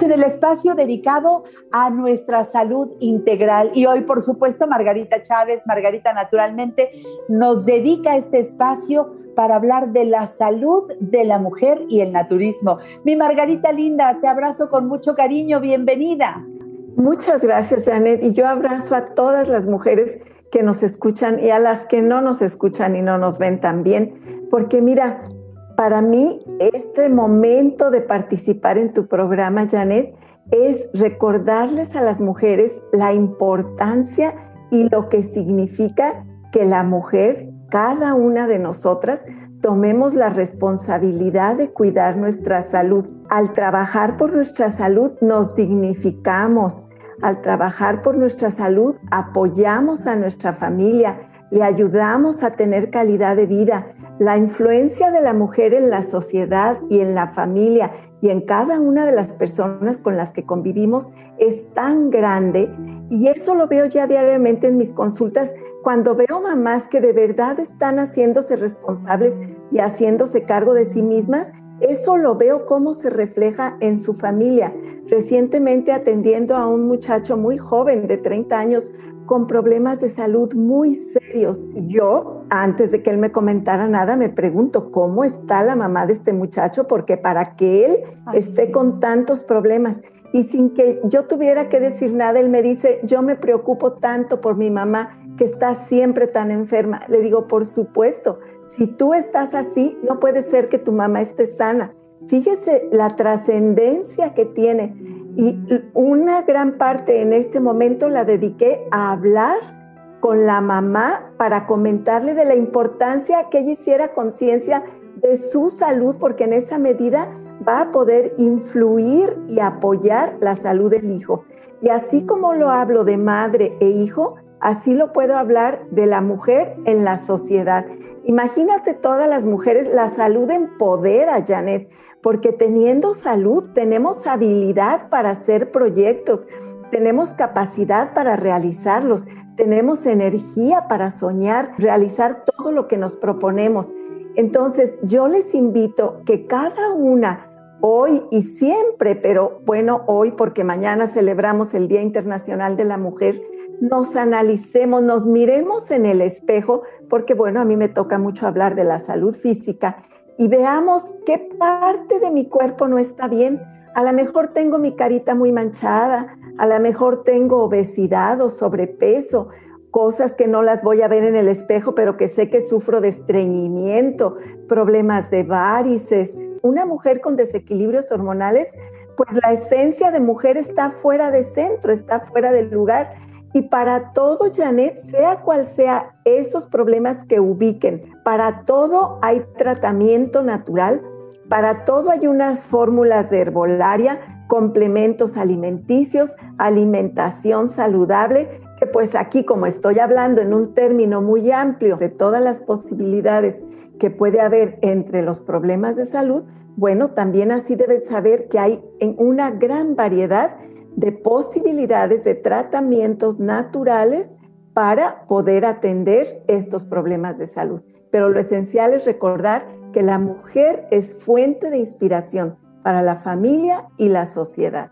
En el espacio dedicado a nuestra salud integral y hoy, por supuesto, Margarita Chávez, Margarita Naturalmente, nos dedica este espacio para hablar de la salud de la mujer y el naturismo. Mi Margarita linda, te abrazo con mucho cariño, bienvenida. Muchas gracias, Janet, y yo abrazo a todas las mujeres que nos escuchan y a las que no nos escuchan y no nos ven también, porque mira, para mí este momento de participar en tu programa, Janet, es recordarles a las mujeres la importancia y lo que significa que la mujer cada una de nosotras tomemos la responsabilidad de cuidar nuestra salud. Al trabajar por nuestra salud nos dignificamos. Al trabajar por nuestra salud apoyamos a nuestra familia, le ayudamos a tener calidad de vida. La influencia de la mujer en la sociedad y en la familia y en cada una de las personas con las que convivimos es tan grande y eso lo veo ya diariamente en mis consultas cuando veo mamás que de verdad están haciéndose responsables y haciéndose cargo de sí mismas eso lo veo cómo se refleja en su familia. Recientemente atendiendo a un muchacho muy joven de 30 años con problemas de salud muy serios. Yo, antes de que él me comentara nada, me pregunto cómo está la mamá de este muchacho, porque para que él esté con tantos problemas y sin que yo tuviera que decir nada, él me dice, yo me preocupo tanto por mi mamá que está siempre tan enferma. Le digo, por supuesto, si tú estás así, no puede ser que tu mamá esté sana. Fíjese la trascendencia que tiene. Y una gran parte en este momento la dediqué a hablar con la mamá para comentarle de la importancia que ella hiciera conciencia de su salud, porque en esa medida va a poder influir y apoyar la salud del hijo. Y así como lo hablo de madre e hijo, Así lo puedo hablar de la mujer en la sociedad. Imagínate todas las mujeres, la salud empodera, Janet, porque teniendo salud tenemos habilidad para hacer proyectos, tenemos capacidad para realizarlos, tenemos energía para soñar, realizar todo lo que nos proponemos. Entonces, yo les invito que cada una hoy y siempre, pero bueno, hoy porque mañana celebramos el Día Internacional de la Mujer, nos analicemos, nos miremos en el espejo, porque bueno, a mí me toca mucho hablar de la salud física y veamos qué parte de mi cuerpo no está bien. A lo mejor tengo mi carita muy manchada, a lo mejor tengo obesidad o sobrepeso, cosas que no las voy a ver en el espejo, pero que sé que sufro de estreñimiento, problemas de varices. Una mujer con desequilibrios hormonales, pues la esencia de mujer está fuera de centro, está fuera del lugar. Y para todo, Janet, sea cual sea esos problemas que ubiquen, para todo hay tratamiento natural, para todo hay unas fórmulas de herbolaria, complementos alimenticios, alimentación saludable pues aquí como estoy hablando en un término muy amplio de todas las posibilidades que puede haber entre los problemas de salud, bueno, también así debes saber que hay en una gran variedad de posibilidades de tratamientos naturales para poder atender estos problemas de salud. Pero lo esencial es recordar que la mujer es fuente de inspiración para la familia y la sociedad.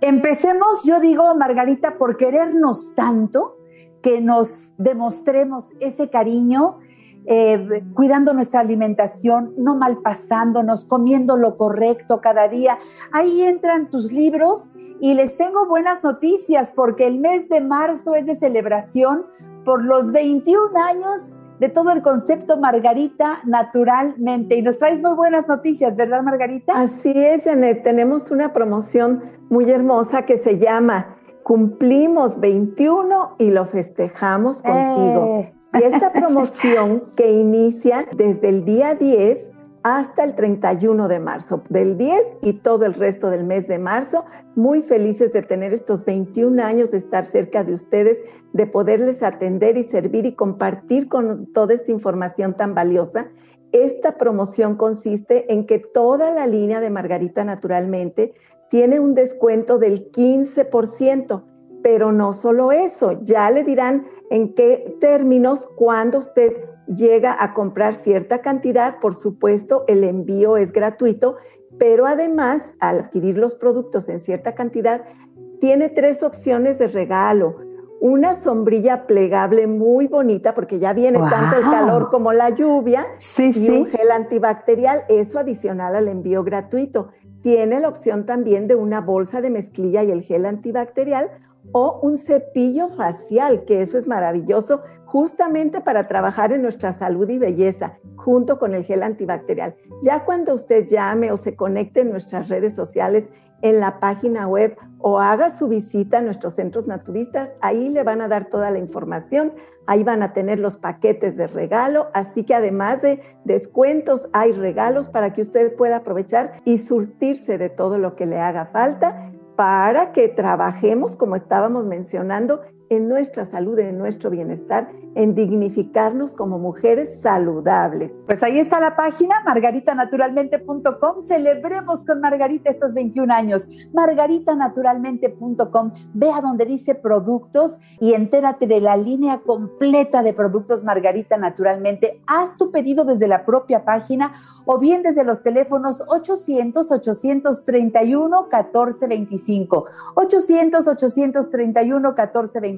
Empecemos, yo digo, Margarita, por querernos tanto, que nos demostremos ese cariño, eh, cuidando nuestra alimentación, no malpasándonos, comiendo lo correcto cada día. Ahí entran tus libros y les tengo buenas noticias porque el mes de marzo es de celebración por los 21 años de todo el concepto Margarita naturalmente. Y nos traes muy buenas noticias, ¿verdad, Margarita? Así es, Janet. Tenemos una promoción muy hermosa que se llama Cumplimos 21 y lo festejamos contigo. Eh. Y esta promoción que inicia desde el día 10 hasta el 31 de marzo, del 10 y todo el resto del mes de marzo. Muy felices de tener estos 21 años, de estar cerca de ustedes, de poderles atender y servir y compartir con toda esta información tan valiosa. Esta promoción consiste en que toda la línea de Margarita Naturalmente tiene un descuento del 15%. Pero no solo eso, ya le dirán en qué términos cuando usted llega a comprar cierta cantidad, por supuesto, el envío es gratuito, pero además, al adquirir los productos en cierta cantidad, tiene tres opciones de regalo. Una sombrilla plegable muy bonita, porque ya viene tanto el calor como la lluvia, y un gel antibacterial, eso adicional al envío gratuito. Tiene la opción también de una bolsa de mezclilla y el gel antibacterial o un cepillo facial, que eso es maravilloso, justamente para trabajar en nuestra salud y belleza, junto con el gel antibacterial. Ya cuando usted llame o se conecte en nuestras redes sociales, en la página web o haga su visita a nuestros centros naturistas, ahí le van a dar toda la información, ahí van a tener los paquetes de regalo, así que además de descuentos, hay regalos para que usted pueda aprovechar y surtirse de todo lo que le haga falta para que trabajemos, como estábamos mencionando, en nuestra salud, en nuestro bienestar, en dignificarnos como mujeres saludables. Pues ahí está la página, margaritanaturalmente.com. Celebremos con Margarita estos 21 años. Margaritanaturalmente.com. Ve a donde dice productos y entérate de la línea completa de productos Margarita Naturalmente. Haz tu pedido desde la propia página o bien desde los teléfonos 800-831-1425. 800-831-1425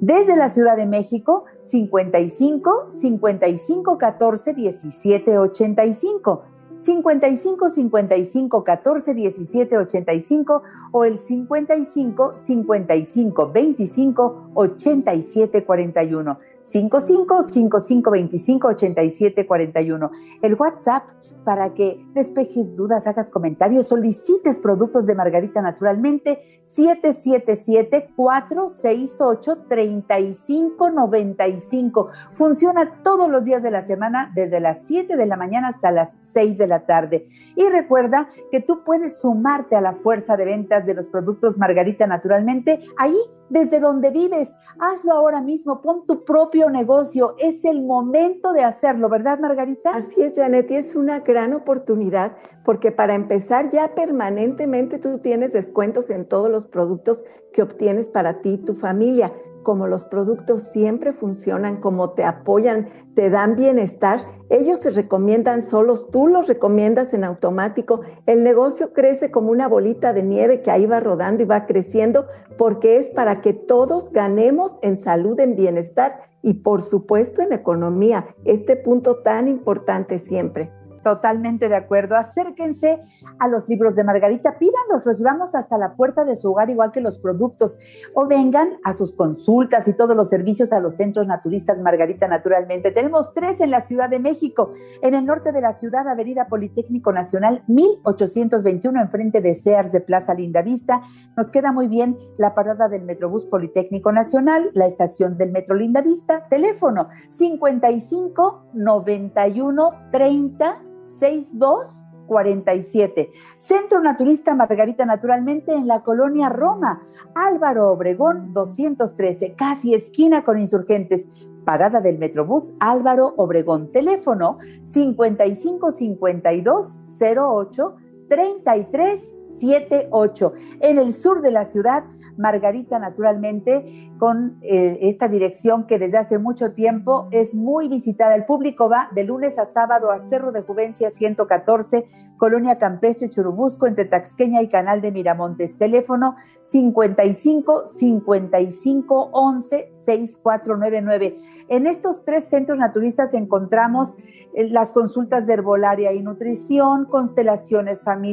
desde la Ciudad de México, 55 55 14 17 85. 55 55 14 17 85 o el 55 55 25 87 41. 55 55 25 87 41. El WhatsApp para que despejes dudas, hagas comentarios, solicites productos de Margarita naturalmente 777 468 3595. Funciona todos los días de la semana desde las 7 de la mañana hasta las 6 de la tarde. Y recuerda que tú puedes sumarte a la fuerza de ventas de los productos Margarita naturalmente ahí desde donde vives. Hazlo ahora mismo, pon tu propio negocio. Es el momento de hacerlo, ¿verdad, Margarita? Así es, Janet, y es una gran oportunidad porque para empezar ya permanentemente tú tienes descuentos en todos los productos que obtienes para ti y tu familia como los productos siempre funcionan, como te apoyan, te dan bienestar, ellos se recomiendan solos, tú los recomiendas en automático, el negocio crece como una bolita de nieve que ahí va rodando y va creciendo porque es para que todos ganemos en salud, en bienestar y por supuesto en economía, este punto tan importante siempre. Totalmente de acuerdo. Acérquense a los libros de Margarita, pídanlos, los llevamos hasta la puerta de su hogar, igual que los productos, o vengan a sus consultas y todos los servicios a los centros naturistas Margarita Naturalmente. Tenemos tres en la Ciudad de México, en el norte de la ciudad, Avenida Politécnico Nacional 1821, enfrente de Sears de Plaza Lindavista. Nos queda muy bien la parada del Metrobús Politécnico Nacional, la estación del Metro Lindavista, teléfono 55 91 30 6247. Centro Naturista Margarita Naturalmente en la colonia Roma. Álvaro Obregón 213, casi esquina con insurgentes. Parada del Metrobús Álvaro Obregón. Teléfono 5552 08 3378. En el sur de la ciudad, Margarita naturalmente, con eh, esta dirección que desde hace mucho tiempo es muy visitada. El público va de lunes a sábado a Cerro de Juvencia 114, Colonia Campestre Churubusco, entre Taxqueña y Canal de Miramontes. Teléfono 55 55 11 6499. En estos tres centros naturistas encontramos eh, las consultas de herbolaria y nutrición, constelaciones familiares,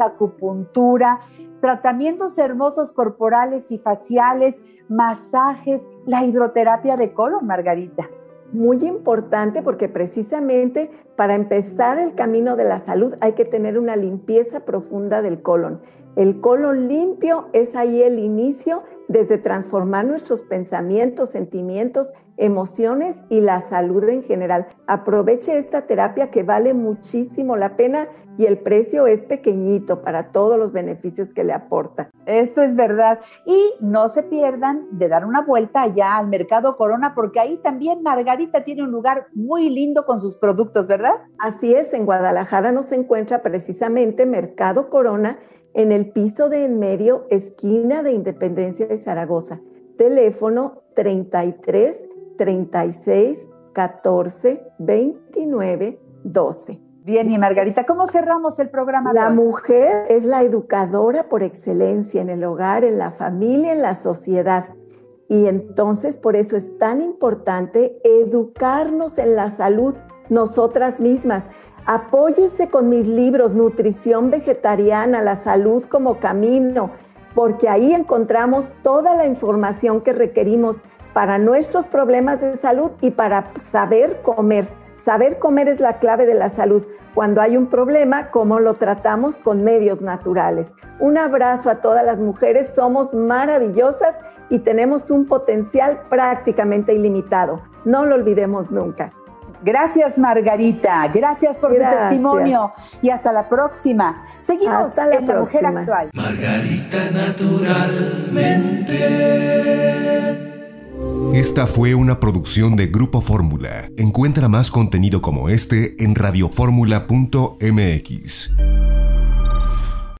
acupuntura, tratamientos hermosos corporales y faciales, masajes, la hidroterapia de colon, Margarita. Muy importante porque precisamente para empezar el camino de la salud hay que tener una limpieza profunda del colon. El colon limpio es ahí el inicio desde transformar nuestros pensamientos, sentimientos emociones y la salud en general. Aproveche esta terapia que vale muchísimo la pena y el precio es pequeñito para todos los beneficios que le aporta. Esto es verdad. Y no se pierdan de dar una vuelta allá al Mercado Corona porque ahí también Margarita tiene un lugar muy lindo con sus productos, ¿verdad? Así es, en Guadalajara nos encuentra precisamente Mercado Corona en el piso de en medio, esquina de Independencia de Zaragoza. Teléfono 33 36 14 29 12. Bien, y Margarita, ¿cómo cerramos el programa? La mujer es la educadora por excelencia en el hogar, en la familia, en la sociedad. Y entonces por eso es tan importante educarnos en la salud nosotras mismas. Apóyense con mis libros Nutrición Vegetariana, La Salud como Camino, porque ahí encontramos toda la información que requerimos para nuestros problemas de salud y para saber comer. Saber comer es la clave de la salud. Cuando hay un problema, ¿cómo lo tratamos? Con medios naturales. Un abrazo a todas las mujeres, somos maravillosas y tenemos un potencial prácticamente ilimitado. No lo olvidemos nunca. Gracias Margarita, gracias por tu testimonio y hasta la próxima. Seguimos hasta la en La Mujer Actual. Margarita naturalmente. Esta fue una producción de Grupo Fórmula. Encuentra más contenido como este en radioformula.mx.